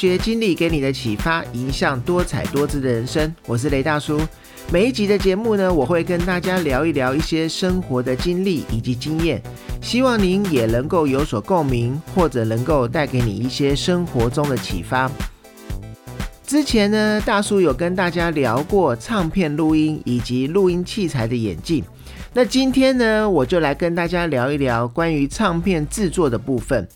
学经历给你的启发，影响多彩多姿的人生。我是雷大叔。每一集的节目呢，我会跟大家聊一聊一些生活的经历以及经验，希望您也能够有所共鸣，或者能够带给你一些生活中的启发。之前呢，大叔有跟大家聊过唱片录音以及录音器材的演进。那今天呢，我就来跟大家聊一聊关于唱片制作的部分。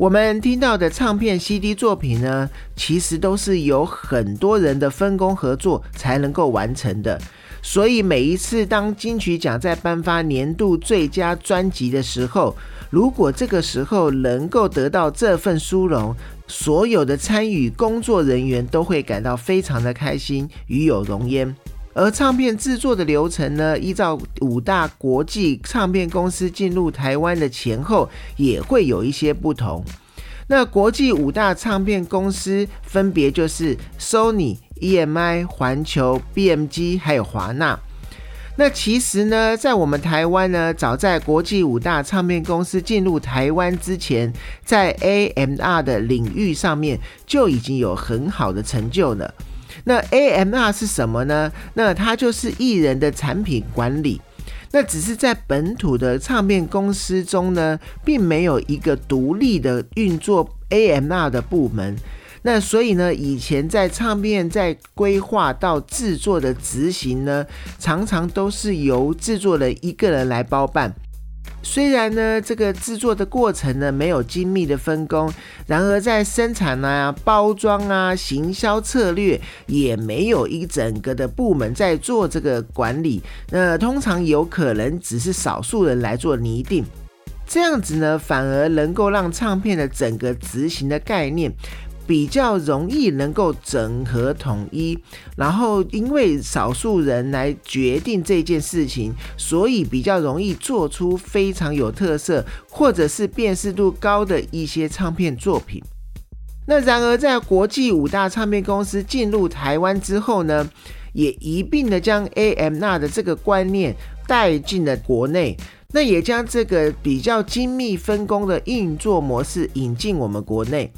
我们听到的唱片 CD 作品呢，其实都是有很多人的分工合作才能够完成的。所以每一次当金曲奖在颁发年度最佳专辑的时候，如果这个时候能够得到这份殊荣，所有的参与工作人员都会感到非常的开心，与有荣焉。而唱片制作的流程呢，依照五大国际唱片公司进入台湾的前后，也会有一些不同。那国际五大唱片公司分别就是 Sony、EMI、环球、BMG 还有华纳。那其实呢，在我们台湾呢，早在国际五大唱片公司进入台湾之前，在 AMR 的领域上面就已经有很好的成就了。那 AMR 是什么呢？那它就是艺人的产品管理。那只是在本土的唱片公司中呢，并没有一个独立的运作 AMR 的部门。那所以呢，以前在唱片在规划到制作的执行呢，常常都是由制作人一个人来包办。虽然呢，这个制作的过程呢没有精密的分工，然而在生产啊、包装啊、行销策略也没有一整个的部门在做这个管理。那通常有可能只是少数人来做拟定，这样子呢，反而能够让唱片的整个执行的概念。比较容易能够整合统一，然后因为少数人来决定这件事情，所以比较容易做出非常有特色或者是辨识度高的一些唱片作品。那然而在国际五大唱片公司进入台湾之后呢，也一并的将 AMR 的这个观念带进了国内。那也将这个比较精密分工的运作模式引进我们国内。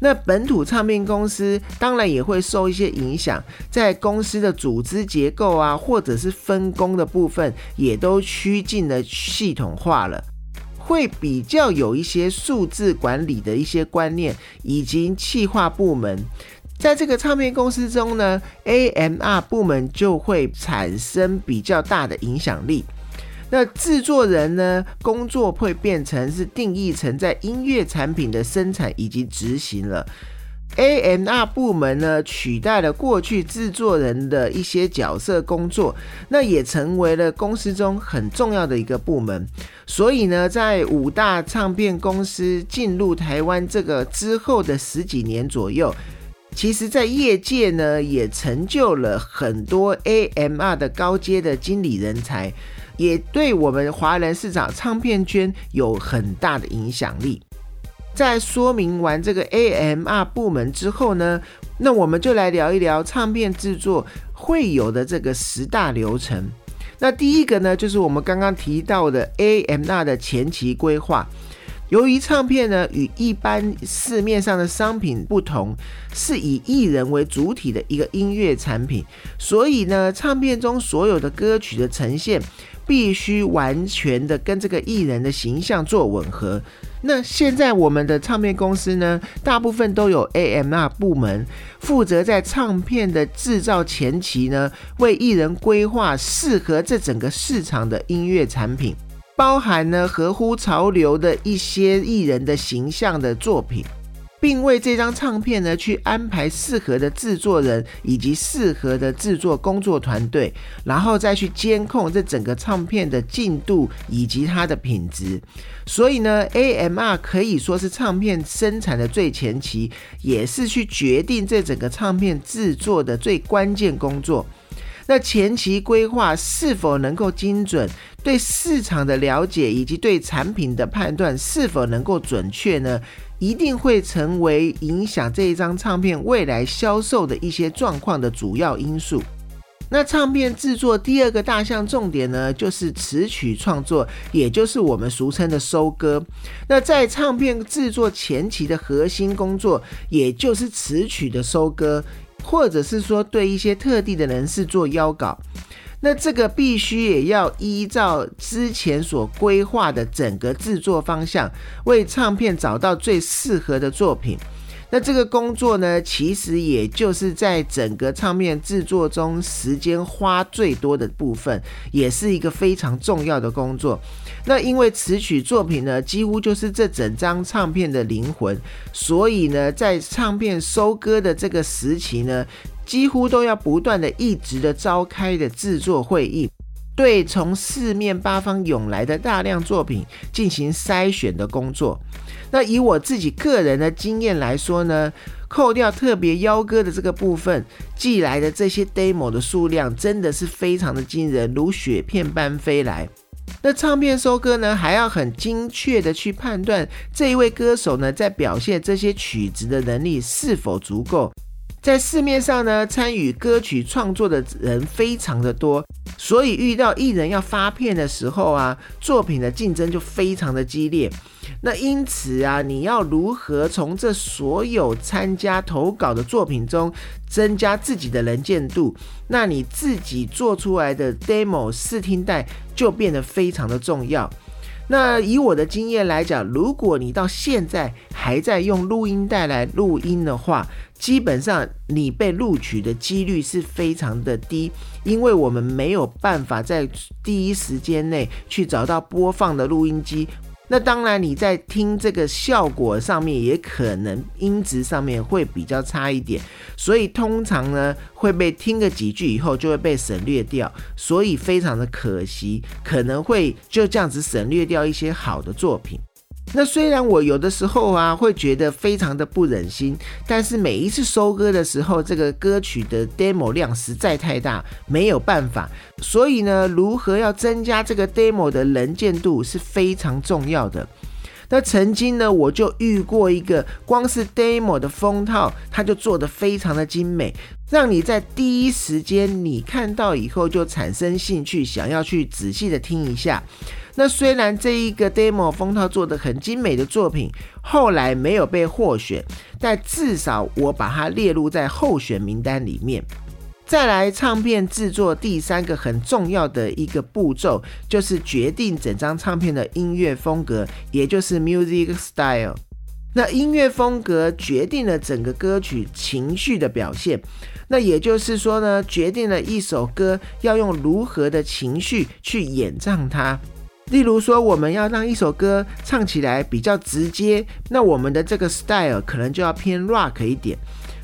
那本土唱片公司当然也会受一些影响，在公司的组织结构啊，或者是分工的部分，也都趋近了系统化了，会比较有一些数字管理的一些观念，以及企划部门，在这个唱片公司中呢，AMR 部门就会产生比较大的影响力。那制作人呢？工作会变成是定义成在音乐产品的生产以及执行了。AMR 部门呢，取代了过去制作人的一些角色工作，那也成为了公司中很重要的一个部门。所以呢，在五大唱片公司进入台湾这个之后的十几年左右，其实在业界呢，也成就了很多 AMR 的高阶的经理人才。也对我们华人市场唱片圈有很大的影响力。在说明完这个 AMR 部门之后呢，那我们就来聊一聊唱片制作会有的这个十大流程。那第一个呢，就是我们刚刚提到的 AMR 的前期规划。由于唱片呢与一般市面上的商品不同，是以艺人为主体的一个音乐产品，所以呢，唱片中所有的歌曲的呈现。必须完全的跟这个艺人的形象做吻合。那现在我们的唱片公司呢，大部分都有 AMR 部门，负责在唱片的制造前期呢，为艺人规划适合这整个市场的音乐产品，包含呢合乎潮流的一些艺人的形象的作品。并为这张唱片呢去安排适合的制作人以及适合的制作工作团队，然后再去监控这整个唱片的进度以及它的品质。所以呢，AMR 可以说是唱片生产的最前期，也是去决定这整个唱片制作的最关键工作。那前期规划是否能够精准，对市场的了解以及对产品的判断是否能够准确呢？一定会成为影响这一张唱片未来销售的一些状况的主要因素。那唱片制作第二个大项重点呢，就是词曲创作，也就是我们俗称的收歌。那在唱片制作前期的核心工作，也就是词曲的收歌，或者是说对一些特定的人士做邀稿。那这个必须也要依照之前所规划的整个制作方向，为唱片找到最适合的作品。那这个工作呢，其实也就是在整个唱片制作中时间花最多的部分，也是一个非常重要的工作。那因为词曲作品呢，几乎就是这整张唱片的灵魂，所以呢，在唱片收割的这个时期呢，几乎都要不断的、一直的召开的制作会议，对从四面八方涌来的大量作品进行筛选的工作。那以我自己个人的经验来说呢，扣掉特别邀歌的这个部分，寄来的这些 demo 的数量真的是非常的惊人，如雪片般飞来。那唱片收割呢，还要很精确的去判断这一位歌手呢，在表现这些曲子的能力是否足够。在市面上呢，参与歌曲创作的人非常的多，所以遇到艺人要发片的时候啊，作品的竞争就非常的激烈。那因此啊，你要如何从这所有参加投稿的作品中增加自己的能见度？那你自己做出来的 demo 试听带就变得非常的重要。那以我的经验来讲，如果你到现在还在用录音带来录音的话，基本上你被录取的几率是非常的低，因为我们没有办法在第一时间内去找到播放的录音机。那当然，你在听这个效果上面，也可能音质上面会比较差一点，所以通常呢会被听个几句以后就会被省略掉，所以非常的可惜，可能会就这样子省略掉一些好的作品。那虽然我有的时候啊会觉得非常的不忍心，但是每一次收歌的时候，这个歌曲的 demo 量实在太大，没有办法。所以呢，如何要增加这个 demo 的能见度是非常重要的。那曾经呢，我就遇过一个，光是 demo 的封套，它就做的非常的精美，让你在第一时间你看到以后就产生兴趣，想要去仔细的听一下。那虽然这一个 demo 封套做的很精美的作品，后来没有被获选，但至少我把它列入在候选名单里面。再来，唱片制作第三个很重要的一个步骤，就是决定整张唱片的音乐风格，也就是 music style。那音乐风格决定了整个歌曲情绪的表现，那也就是说呢，决定了一首歌要用如何的情绪去演唱它。例如说，我们要让一首歌唱起来比较直接，那我们的这个 style 可能就要偏 rock 一点。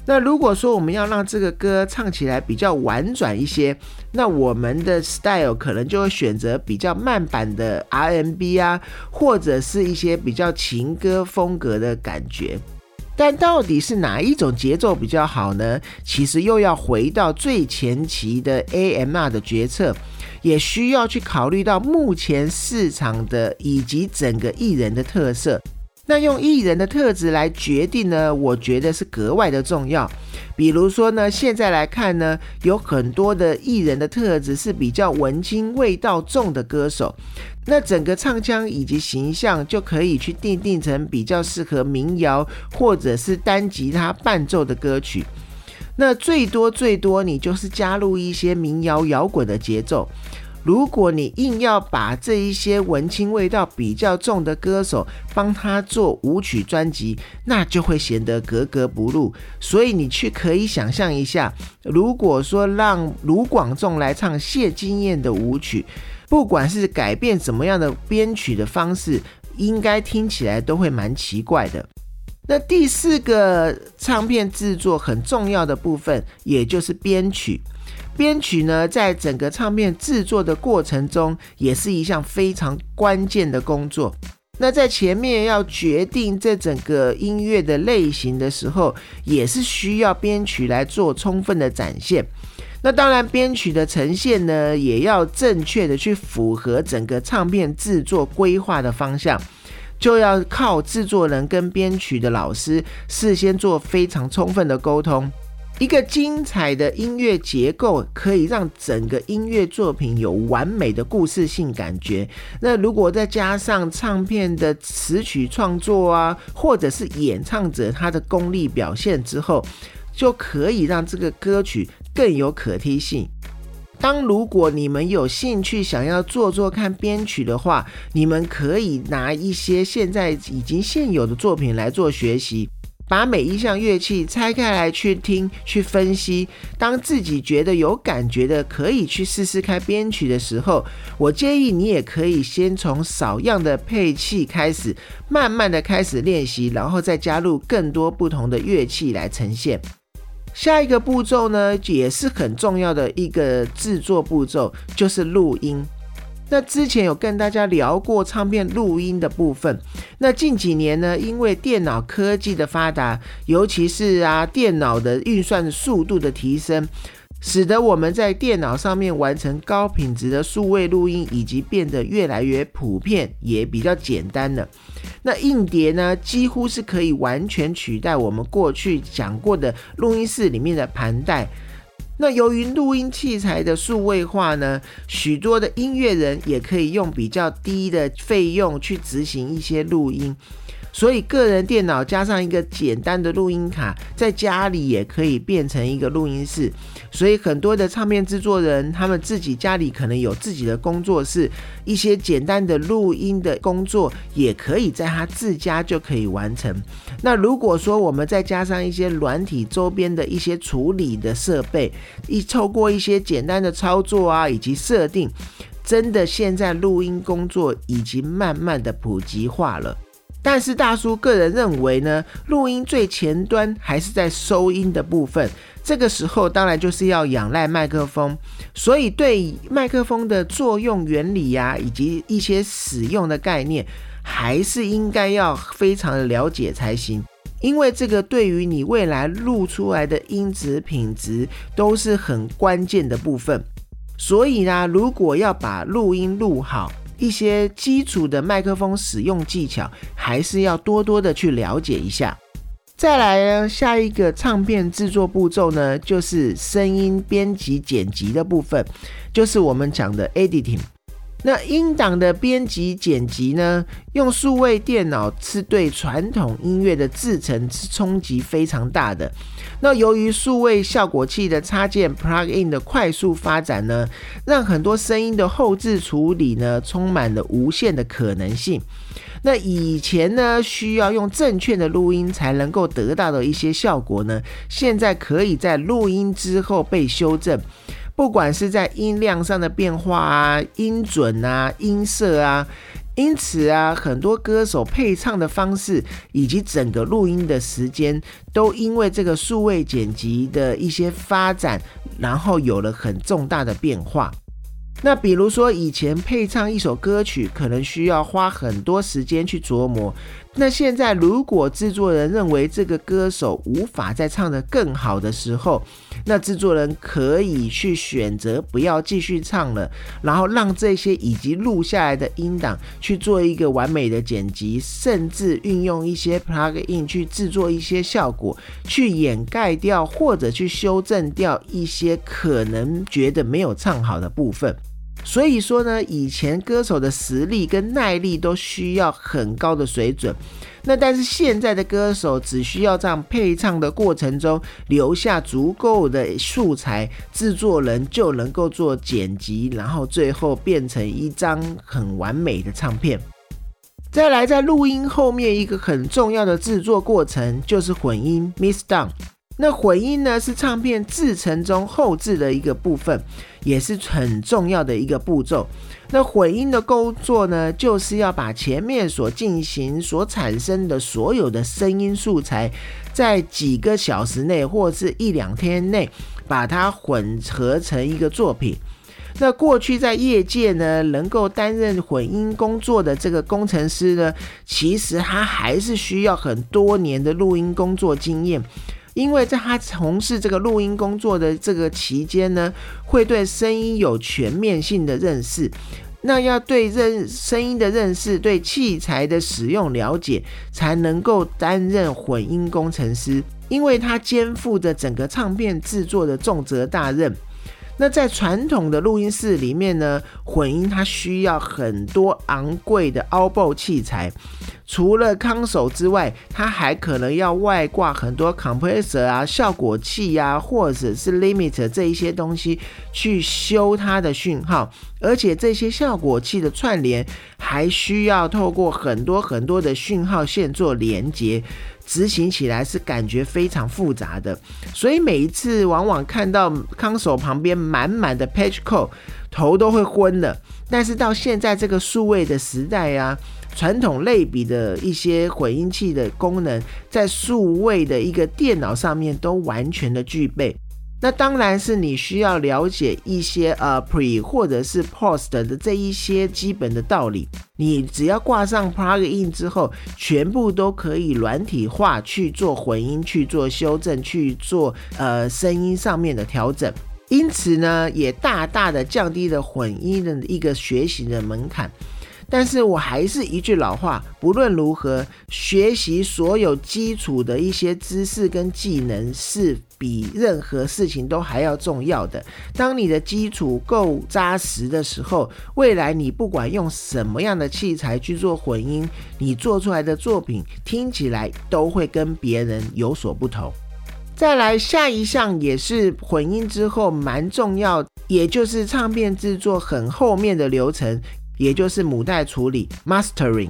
那如果说我们要让这个歌唱起来比较婉转一些，那我们的 style 可能就会选择比较慢版的 R&B 啊，或者是一些比较情歌风格的感觉。但到底是哪一种节奏比较好呢？其实又要回到最前期的 AMR 的决策。也需要去考虑到目前市场的以及整个艺人的特色，那用艺人的特质来决定呢？我觉得是格外的重要。比如说呢，现在来看呢，有很多的艺人的特质是比较文青味道重的歌手，那整个唱腔以及形象就可以去定定成比较适合民谣或者是单吉他伴奏的歌曲。那最多最多，你就是加入一些民谣摇滚的节奏。如果你硬要把这一些文青味道比较重的歌手帮他做舞曲专辑，那就会显得格格不入。所以你去可以想象一下，如果说让卢广仲来唱谢金燕的舞曲，不管是改变怎么样的编曲的方式，应该听起来都会蛮奇怪的。那第四个唱片制作很重要的部分，也就是编曲。编曲呢，在整个唱片制作的过程中，也是一项非常关键的工作。那在前面要决定这整个音乐的类型的时候，也是需要编曲来做充分的展现。那当然，编曲的呈现呢，也要正确的去符合整个唱片制作规划的方向。就要靠制作人跟编曲的老师事先做非常充分的沟通。一个精彩的音乐结构可以让整个音乐作品有完美的故事性感觉。那如果再加上唱片的词曲创作啊，或者是演唱者他的功力表现之后，就可以让这个歌曲更有可听性。当如果你们有兴趣想要做做看编曲的话，你们可以拿一些现在已经现有的作品来做学习。把每一项乐器拆开来去听、去分析，当自己觉得有感觉的，可以去试试看编曲的时候，我建议你也可以先从少样的配器开始，慢慢的开始练习，然后再加入更多不同的乐器来呈现。下一个步骤呢，也是很重要的一个制作步骤，就是录音。那之前有跟大家聊过唱片录音的部分。那近几年呢，因为电脑科技的发达，尤其是啊电脑的运算速度的提升，使得我们在电脑上面完成高品质的数位录音，以及变得越来越普遍，也比较简单了。那硬碟呢，几乎是可以完全取代我们过去讲过的录音室里面的盘带。那由于录音器材的数位化呢，许多的音乐人也可以用比较低的费用去执行一些录音。所以，个人电脑加上一个简单的录音卡，在家里也可以变成一个录音室。所以，很多的唱片制作人，他们自己家里可能有自己的工作室，一些简单的录音的工作，也可以在他自家就可以完成。那如果说我们再加上一些软体周边的一些处理的设备，一透过一些简单的操作啊，以及设定，真的现在录音工作已经慢慢的普及化了。但是大叔个人认为呢，录音最前端还是在收音的部分，这个时候当然就是要仰赖麦克风，所以对麦克风的作用原理呀，以及一些使用的概念，还是应该要非常的了解才行，因为这个对于你未来录出来的音质品质都是很关键的部分。所以呢，如果要把录音录好，一些基础的麦克风使用技巧，还是要多多的去了解一下。再来呢，下一个唱片制作步骤呢，就是声音编辑剪辑的部分，就是我们讲的 editing。那音档的编辑剪辑呢，用数位电脑是对传统音乐的制成是冲击非常大的。那由于数位效果器的插件 plug in 的快速发展呢，让很多声音的后置处理呢，充满了无限的可能性。那以前呢，需要用正确的录音才能够得到的一些效果呢，现在可以在录音之后被修正。不管是在音量上的变化啊、音准啊、音色啊，因此啊，很多歌手配唱的方式以及整个录音的时间，都因为这个数位剪辑的一些发展，然后有了很重大的变化。那比如说，以前配唱一首歌曲，可能需要花很多时间去琢磨。那现在，如果制作人认为这个歌手无法再唱得更好的时候，那制作人可以去选择不要继续唱了，然后让这些已经录下来的音档去做一个完美的剪辑，甚至运用一些 plug in 去制作一些效果，去掩盖掉或者去修正掉一些可能觉得没有唱好的部分。所以说呢，以前歌手的实力跟耐力都需要很高的水准，那但是现在的歌手只需要在配唱的过程中留下足够的素材，制作人就能够做剪辑，然后最后变成一张很完美的唱片。再来，在录音后面一个很重要的制作过程就是混音 （mix down）。那混音呢，是唱片制成中后置的一个部分，也是很重要的一个步骤。那混音的工作呢，就是要把前面所进行所产生的所有的声音素材，在几个小时内或是一两天内，把它混合成一个作品。那过去在业界呢，能够担任混音工作的这个工程师呢，其实他还是需要很多年的录音工作经验。因为在他从事这个录音工作的这个期间呢，会对声音有全面性的认识。那要对认声音的认识，对器材的使用了解，才能够担任混音工程师。因为他肩负着整个唱片制作的重责大任。那在传统的录音室里面呢，混音它需要很多昂贵的 o b o 器材，除了康手之外，它还可能要外挂很多 compressor 啊、效果器呀，或者是 limit 这一些东西去修它的讯号，而且这些效果器的串联还需要透过很多很多的讯号线做连接。执行起来是感觉非常复杂的，所以每一次往往看到康手旁边满满的 patch code，头都会昏的。但是到现在这个数位的时代啊，传统类比的一些混音器的功能，在数位的一个电脑上面都完全的具备。那当然是你需要了解一些呃 pre 或者是 post 的这一些基本的道理。你只要挂上 plug in 之后，全部都可以软体化去做混音、去做修正、去做呃声音上面的调整。因此呢，也大大的降低了混音的一个学习的门槛。但是我还是一句老话，不论如何，学习所有基础的一些知识跟技能是比任何事情都还要重要的。当你的基础够扎实的时候，未来你不管用什么样的器材去做混音，你做出来的作品听起来都会跟别人有所不同。再来下一项也是混音之后蛮重要，也就是唱片制作很后面的流程。也就是母带处理 （mastering）。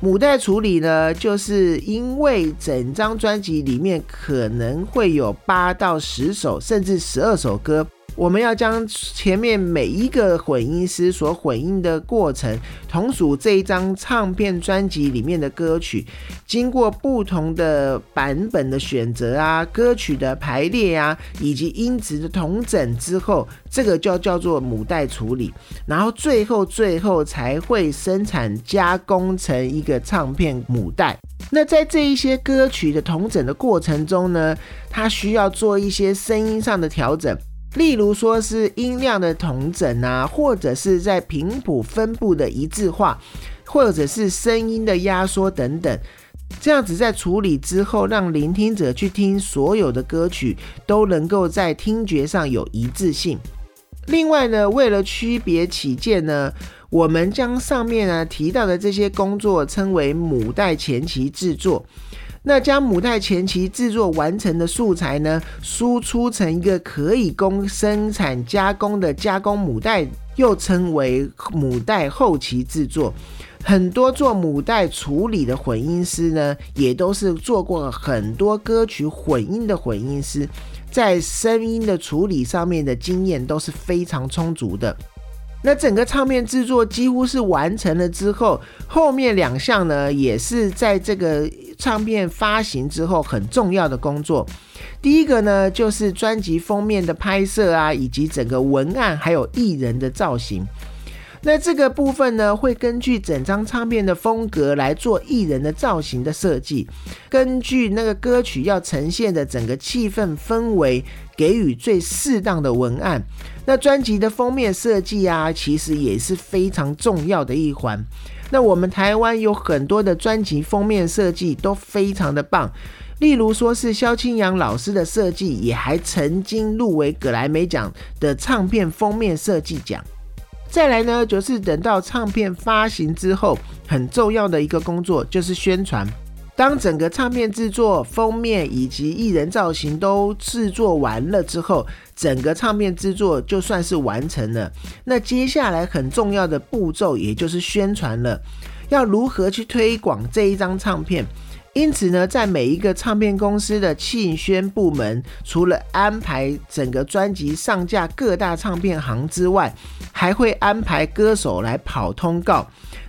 母带处理呢，就是因为整张专辑里面可能会有八到十首，甚至十二首歌。我们要将前面每一个混音师所混音的过程，同属这一张唱片专辑里面的歌曲，经过不同的版本的选择啊，歌曲的排列啊，以及音质的同整之后，这个就叫做母带处理，然后最后最后才会生产加工成一个唱片母带。那在这一些歌曲的同整的过程中呢，它需要做一些声音上的调整。例如说是音量的同整啊，或者是在频谱分布的一致化，或者是声音的压缩等等，这样子在处理之后，让聆听者去听所有的歌曲都能够在听觉上有一致性。另外呢，为了区别起见呢，我们将上面呢提到的这些工作称为母带前期制作。那将母带前期制作完成的素材呢，输出成一个可以供生产加工的加工母带，又称为母带后期制作。很多做母带处理的混音师呢，也都是做过很多歌曲混音的混音师，在声音的处理上面的经验都是非常充足的。那整个唱片制作几乎是完成了之后，后面两项呢，也是在这个唱片发行之后很重要的工作。第一个呢，就是专辑封面的拍摄啊，以及整个文案还有艺人的造型。那这个部分呢，会根据整张唱片的风格来做艺人的造型的设计，根据那个歌曲要呈现的整个气氛氛围，给予最适当的文案。那专辑的封面设计啊，其实也是非常重要的一环。那我们台湾有很多的专辑封面设计都非常的棒，例如说是萧清扬老师的设计，也还曾经入围格莱美奖的唱片封面设计奖。再来呢，就是等到唱片发行之后，很重要的一个工作就是宣传。当整个唱片制作、封面以及艺人造型都制作完了之后，整个唱片制作就算是完成了。那接下来很重要的步骤，也就是宣传了。要如何去推广这一张唱片？因此呢，在每一个唱片公司的庆宣部门，除了安排整个专辑上架各大唱片行之外，还会安排歌手来跑通告。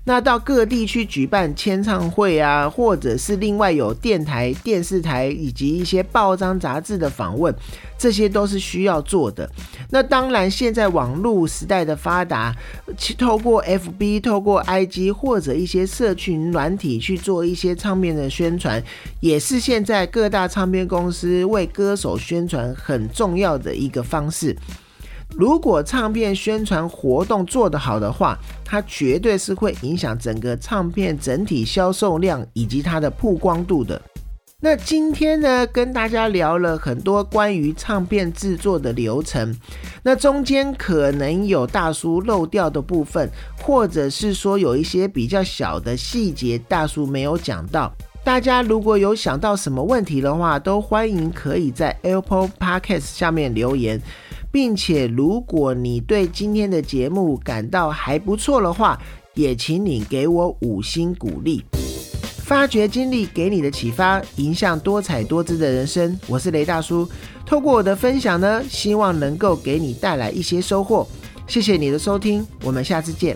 那到各地去举办签唱会啊，或者是另外有电台、电视台以及一些报章杂志的访问，这些都是需要做的。那当然，现在网络时代的发达，透过 FB、透过 IG 或者一些社群软体去做一些唱片的宣传，也是现在各大唱片公司为歌手宣传很重要的一个方式。如果唱片宣传活动做得好的话，它绝对是会影响整个唱片整体销售量以及它的曝光度的。那今天呢，跟大家聊了很多关于唱片制作的流程，那中间可能有大叔漏掉的部分，或者是说有一些比较小的细节，大叔没有讲到。大家如果有想到什么问题的话，都欢迎可以在 Apple Podcast 下面留言，并且如果你对今天的节目感到还不错的话，也请你给我五星鼓励。发掘经历给你的启发，迎向多彩多姿的人生。我是雷大叔，透过我的分享呢，希望能够给你带来一些收获。谢谢你的收听，我们下次见。